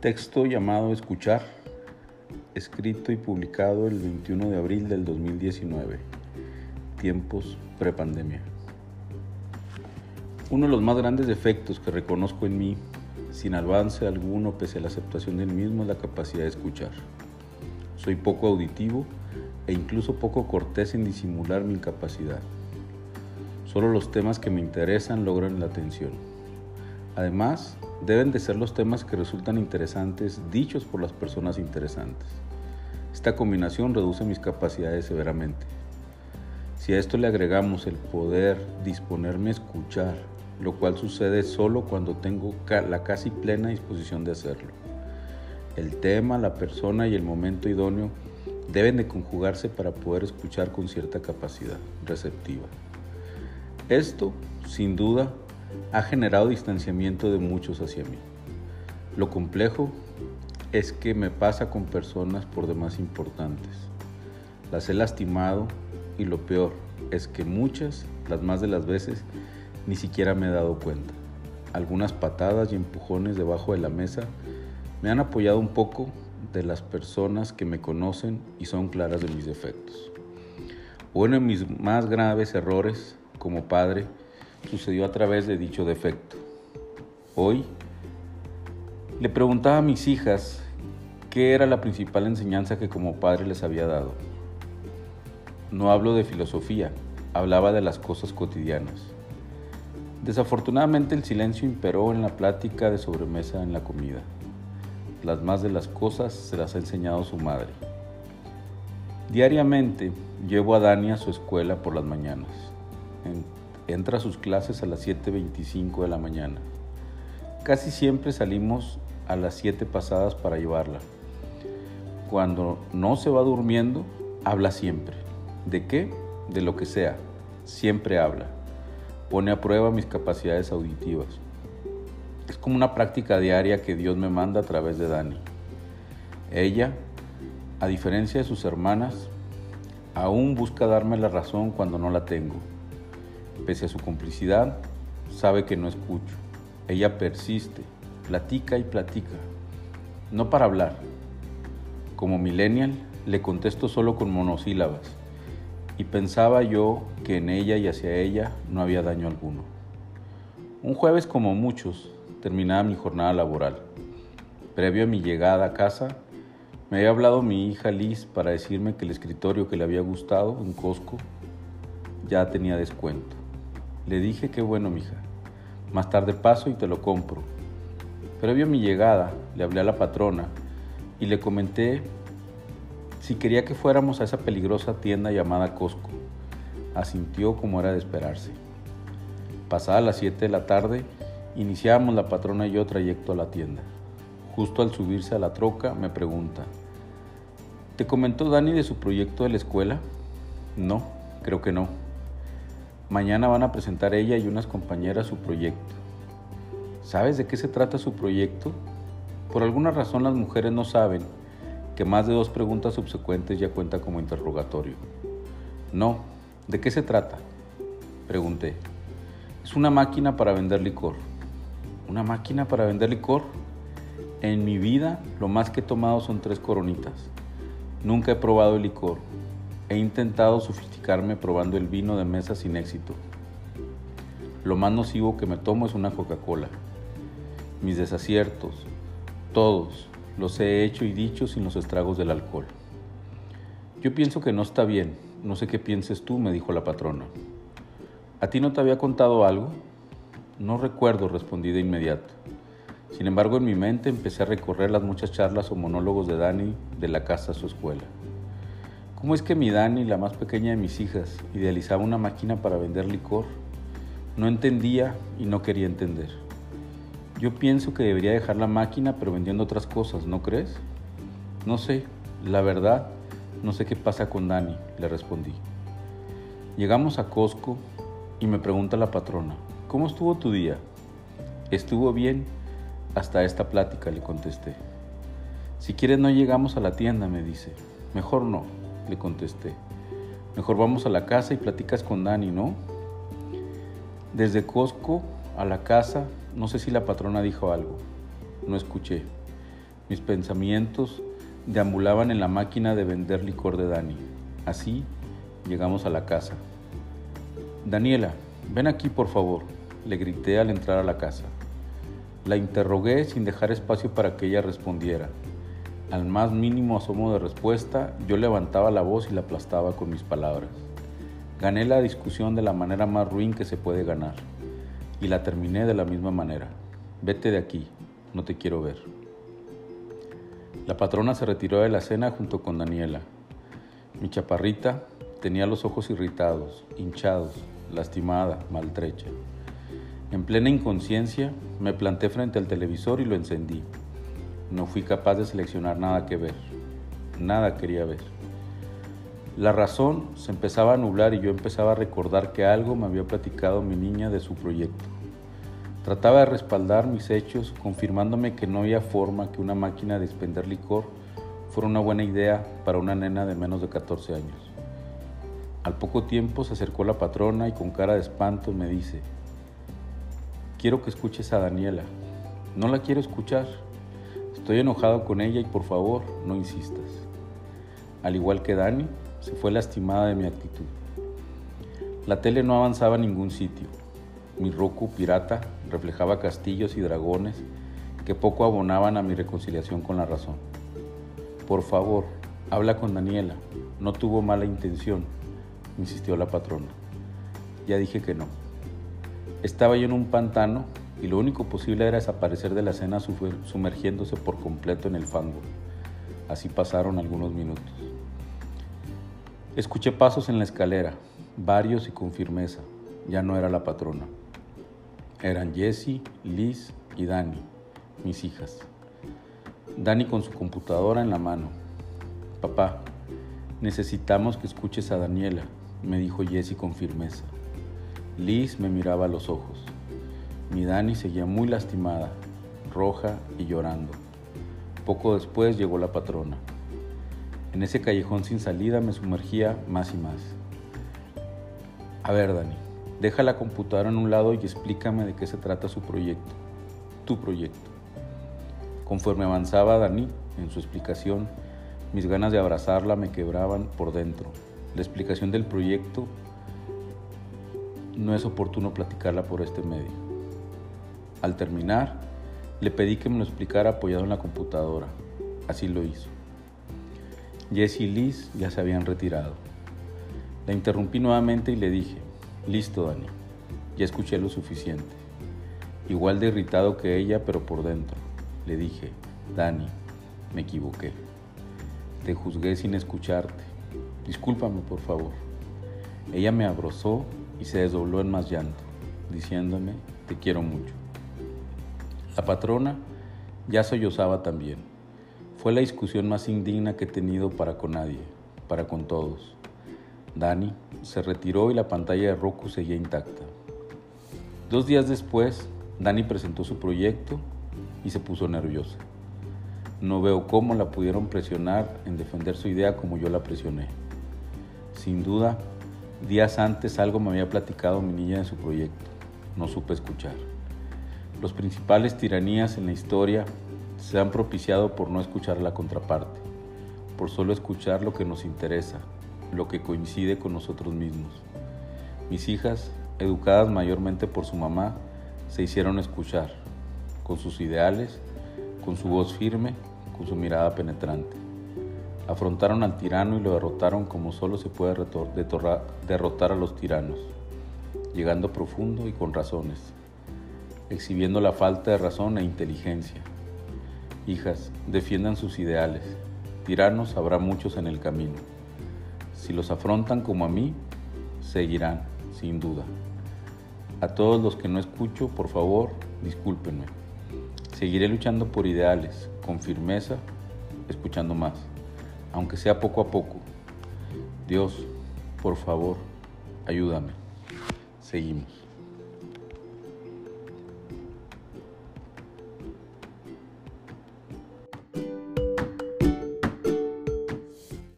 Texto llamado Escuchar, escrito y publicado el 21 de abril del 2019, tiempos prepandemia. Uno de los más grandes defectos que reconozco en mí, sin avance alguno pese a la aceptación del mismo, es la capacidad de escuchar. Soy poco auditivo e incluso poco cortés en disimular mi incapacidad. Solo los temas que me interesan logran la atención. Además, deben de ser los temas que resultan interesantes dichos por las personas interesantes. Esta combinación reduce mis capacidades severamente. Si a esto le agregamos el poder disponerme a escuchar, lo cual sucede solo cuando tengo la casi plena disposición de hacerlo. El tema, la persona y el momento idóneo deben de conjugarse para poder escuchar con cierta capacidad receptiva. Esto, sin duda, ha generado distanciamiento de muchos hacia mí. Lo complejo es que me pasa con personas por demás importantes. Las he lastimado y lo peor es que muchas, las más de las veces, ni siquiera me he dado cuenta. Algunas patadas y empujones debajo de la mesa me han apoyado un poco de las personas que me conocen y son claras de mis defectos. Uno de mis más graves errores como padre sucedió a través de dicho defecto. Hoy le preguntaba a mis hijas qué era la principal enseñanza que como padre les había dado. No hablo de filosofía, hablaba de las cosas cotidianas. Desafortunadamente el silencio imperó en la plática de sobremesa en la comida. Las más de las cosas se las ha enseñado su madre. Diariamente llevo a Dani a su escuela por las mañanas entra a sus clases a las 7.25 de la mañana. Casi siempre salimos a las 7 pasadas para llevarla. Cuando no se va durmiendo, habla siempre. ¿De qué? De lo que sea. Siempre habla. Pone a prueba mis capacidades auditivas. Es como una práctica diaria que Dios me manda a través de Dani. Ella, a diferencia de sus hermanas, aún busca darme la razón cuando no la tengo. Pese a su complicidad, sabe que no escucho. Ella persiste, platica y platica, no para hablar. Como millennial, le contesto solo con monosílabas y pensaba yo que en ella y hacia ella no había daño alguno. Un jueves como muchos terminaba mi jornada laboral. Previo a mi llegada a casa, me había hablado mi hija Liz para decirme que el escritorio que le había gustado en Costco ya tenía descuento. Le dije que bueno, mija. Más tarde paso y te lo compro. Previo a mi llegada, le hablé a la patrona y le comenté si quería que fuéramos a esa peligrosa tienda llamada Costco. Asintió como era de esperarse. Pasada las 7 de la tarde, iniciamos la patrona y yo trayecto a la tienda. Justo al subirse a la troca, me pregunta, ¿te comentó Dani de su proyecto de la escuela? No, creo que no. Mañana van a presentar ella y unas compañeras su proyecto. ¿Sabes de qué se trata su proyecto? Por alguna razón las mujeres no saben que más de dos preguntas subsecuentes ya cuenta como interrogatorio. No, ¿de qué se trata? Pregunté. Es una máquina para vender licor. ¿Una máquina para vender licor? En mi vida lo más que he tomado son tres coronitas. Nunca he probado el licor. He intentado sofisticarme probando el vino de mesa sin éxito. Lo más nocivo que me tomo es una Coca-Cola. Mis desaciertos, todos, los he hecho y dicho sin los estragos del alcohol. Yo pienso que no está bien. No sé qué pienses tú, me dijo la patrona. ¿A ti no te había contado algo? No recuerdo, respondí de inmediato. Sin embargo, en mi mente empecé a recorrer las muchas charlas o monólogos de Dani de la casa a su escuela. ¿Cómo es que mi Dani, la más pequeña de mis hijas, idealizaba una máquina para vender licor? No entendía y no quería entender. Yo pienso que debería dejar la máquina pero vendiendo otras cosas, ¿no crees? No sé, la verdad, no sé qué pasa con Dani, le respondí. Llegamos a Costco y me pregunta la patrona, ¿cómo estuvo tu día? Estuvo bien hasta esta plática, le contesté. Si quieres no llegamos a la tienda, me dice. Mejor no le contesté. Mejor vamos a la casa y platicas con Dani, ¿no? Desde Costco a la casa, no sé si la patrona dijo algo. No escuché. Mis pensamientos deambulaban en la máquina de vender licor de Dani. Así llegamos a la casa. Daniela, ven aquí por favor, le grité al entrar a la casa. La interrogué sin dejar espacio para que ella respondiera. Al más mínimo asomo de respuesta, yo levantaba la voz y la aplastaba con mis palabras. Gané la discusión de la manera más ruin que se puede ganar y la terminé de la misma manera. Vete de aquí, no te quiero ver. La patrona se retiró de la cena junto con Daniela. Mi chaparrita tenía los ojos irritados, hinchados, lastimada, maltrecha. En plena inconsciencia, me planté frente al televisor y lo encendí. No fui capaz de seleccionar nada que ver. Nada quería ver. La razón se empezaba a nublar y yo empezaba a recordar que algo me había platicado mi niña de su proyecto. Trataba de respaldar mis hechos, confirmándome que no había forma que una máquina de expender licor fuera una buena idea para una nena de menos de 14 años. Al poco tiempo se acercó la patrona y con cara de espanto me dice, quiero que escuches a Daniela. No la quiero escuchar. Estoy enojado con ella y por favor no insistas. Al igual que Dani, se fue lastimada de mi actitud. La tele no avanzaba a ningún sitio. Mi Roku pirata reflejaba castillos y dragones que poco abonaban a mi reconciliación con la razón. Por favor, habla con Daniela. No tuvo mala intención, insistió la patrona. Ya dije que no. Estaba yo en un pantano y lo único posible era desaparecer de la escena sumergiéndose por completo en el fango. Así pasaron algunos minutos. Escuché pasos en la escalera, varios y con firmeza. Ya no era la patrona. Eran Jessie, Liz y Dani, mis hijas. Dani con su computadora en la mano. Papá, necesitamos que escuches a Daniela, me dijo Jessie con firmeza. Liz me miraba a los ojos. Mi Dani seguía muy lastimada, roja y llorando. Poco después llegó la patrona. En ese callejón sin salida me sumergía más y más. A ver, Dani, deja la computadora en un lado y explícame de qué se trata su proyecto, tu proyecto. Conforme avanzaba Dani en su explicación, mis ganas de abrazarla me quebraban por dentro. La explicación del proyecto no es oportuno platicarla por este medio. Al terminar, le pedí que me lo explicara apoyado en la computadora. Así lo hizo. Jesse y Liz ya se habían retirado. La interrumpí nuevamente y le dije, listo Dani, ya escuché lo suficiente. Igual de irritado que ella, pero por dentro. Le dije, Dani, me equivoqué. Te juzgué sin escucharte. Discúlpame, por favor. Ella me abrazó y se desdobló en más llanto, diciéndome, te quiero mucho. La patrona ya sollozaba también. Fue la discusión más indigna que he tenido para con nadie, para con todos. Dani se retiró y la pantalla de Roku seguía intacta. Dos días después, Dani presentó su proyecto y se puso nerviosa. No veo cómo la pudieron presionar en defender su idea como yo la presioné. Sin duda, días antes algo me había platicado mi niña de su proyecto. No supe escuchar. Los principales tiranías en la historia se han propiciado por no escuchar la contraparte, por solo escuchar lo que nos interesa, lo que coincide con nosotros mismos. Mis hijas, educadas mayormente por su mamá, se hicieron escuchar, con sus ideales, con su voz firme, con su mirada penetrante. Afrontaron al tirano y lo derrotaron como solo se puede derrotar a los tiranos, llegando profundo y con razones, exhibiendo la falta de razón e inteligencia, Hijas, defiendan sus ideales. Tiranos habrá muchos en el camino. Si los afrontan como a mí, seguirán, sin duda. A todos los que no escucho, por favor, discúlpenme. Seguiré luchando por ideales, con firmeza, escuchando más, aunque sea poco a poco. Dios, por favor, ayúdame. Seguimos.